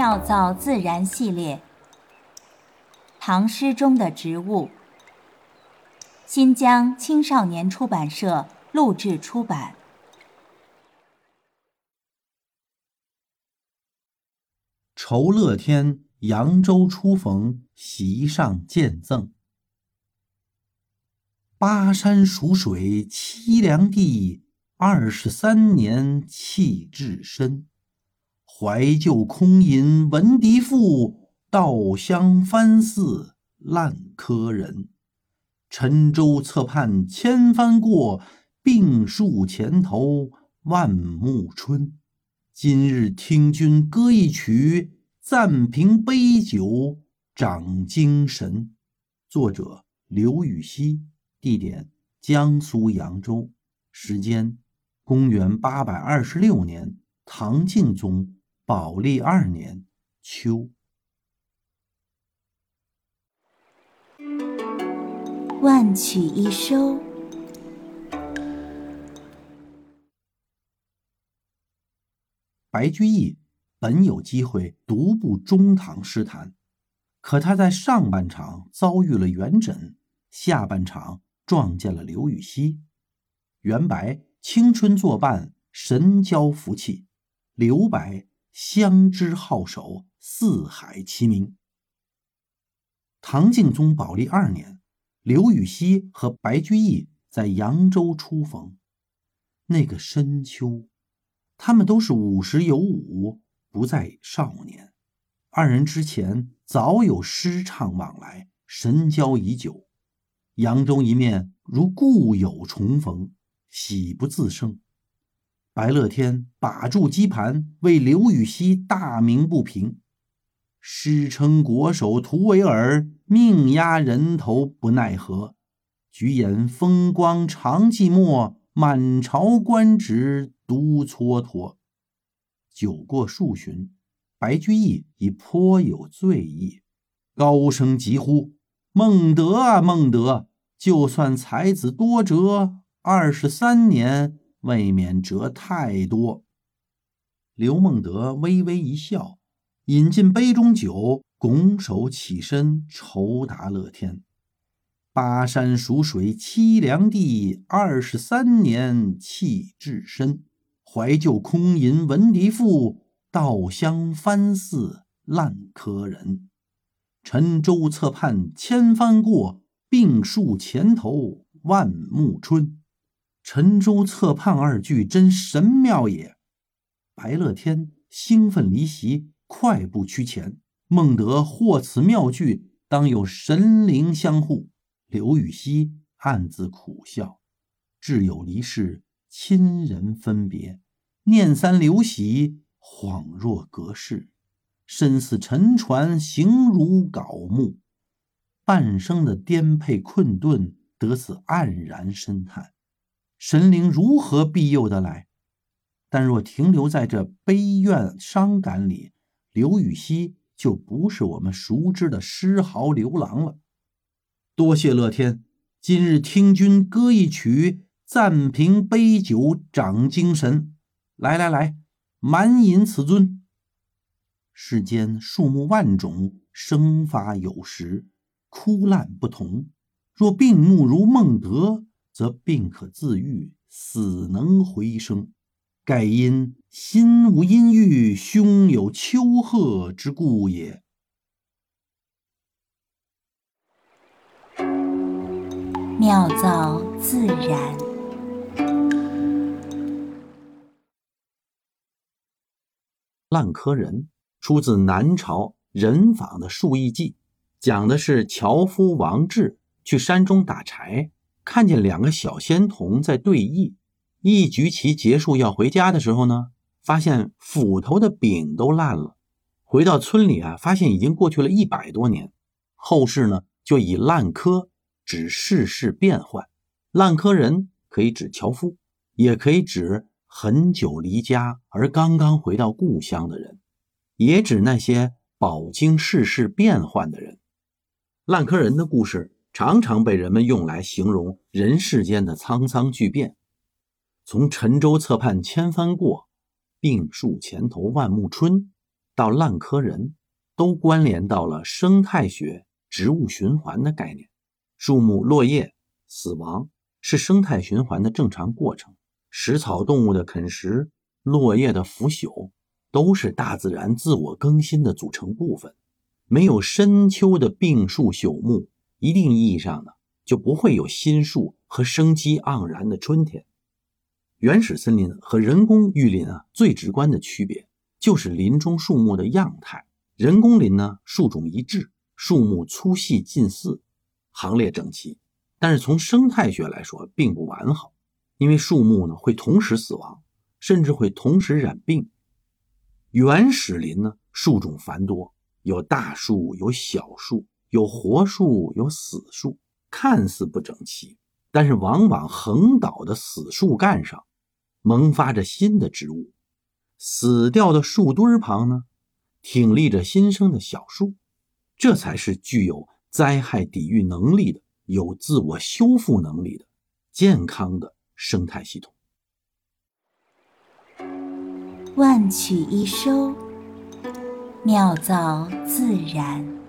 妙造自然系列，唐诗中的植物。新疆青少年出版社录制出版。酬乐天扬州初逢，席上见赠。巴山蜀水凄凉地，二十三年弃置身。怀旧空吟闻笛赋，稻香翻似烂柯人。沉舟侧畔千帆过，病树前头万木春。今日听君歌一曲，暂凭杯酒长精神。作者刘禹锡，地点江苏扬州，时间公元八百二十六年，唐敬宗宝历二年秋。万曲一收。白居易本有机会独步中唐诗坛，可他在上半场遭遇了元稹，下半场撞见了刘禹锡。元白青春作伴，神交福气；刘白相知好守，四海齐名。唐敬宗宝历二年。刘禹锡和白居易在扬州初逢，那个深秋，他们都是五十有五，不再少年。二人之前早有诗唱往来，神交已久。扬州一面如故友重逢，喜不自胜。白乐天把住机盘，为刘禹锡大鸣不平。诗称国手徒为尔，命压人头不奈何。举眼风光长寂寞，满朝官职独蹉跎。酒过数巡，白居易已颇有醉意，高声疾呼：“孟德啊，孟德！就算才子多折，二十三年未免折太多。”刘孟德微微一笑。饮尽杯中酒，拱手起身，酬答乐天：“巴山蜀水凄凉地，二十三年弃置身。怀旧空吟闻笛赋，稻香翻似烂柯人。沉舟侧畔千帆过，病树前头万木春。沉舟侧畔二句真神妙也。”白乐天兴奋离席。快步趋前，孟德获此妙句，当有神灵相护。刘禹锡暗自苦笑：挚友离世，亲人分别，念三留喜，恍若隔世。身似沉船，形如槁木，半生的颠沛困顿，得此黯然深叹。神灵如何庇佑得来？但若停留在这悲怨伤感里，刘禹锡就不是我们熟知的诗豪刘郎了。多谢乐天，今日听君歌一曲，暂凭杯酒长精神。来来来，满饮此尊。世间树木万种，生发有时，枯烂不同。若病木如孟德，则病可自愈，死能回生。盖因心无阴郁，胸有丘壑之故也。妙造自然。烂柯人出自南朝人坊的《述异记》，讲的是樵夫王志去山中打柴，看见两个小仙童在对弈。一局棋结束要回家的时候呢，发现斧头的柄都烂了。回到村里啊，发现已经过去了一百多年。后世呢，就以烂柯指世事变幻。烂柯人可以指樵夫，也可以指很久离家而刚刚回到故乡的人，也指那些饱经世事变幻的人。烂柯人的故事常常被人们用来形容人世间的沧桑巨变。从沉舟侧畔千帆过，病树前头万木春，到烂柯人，都关联到了生态学、植物循环的概念。树木落叶、死亡是生态循环的正常过程。食草动物的啃食、落叶的腐朽，都是大自然自我更新的组成部分。没有深秋的病树朽木，一定意义上呢，就不会有新树和生机盎然的春天。原始森林和人工育林啊，最直观的区别就是林中树木的样态。人工林呢，树种一致，树木粗细近似，行列整齐。但是从生态学来说，并不完好，因为树木呢会同时死亡，甚至会同时染病。原始林呢，树种繁多，有大树，有小树，有活树，有死树，看似不整齐，但是往往横倒的死树干上。萌发着新的植物，死掉的树墩旁呢，挺立着新生的小树，这才是具有灾害抵御能力的、有自我修复能力的健康的生态系统。万曲一收，妙造自然。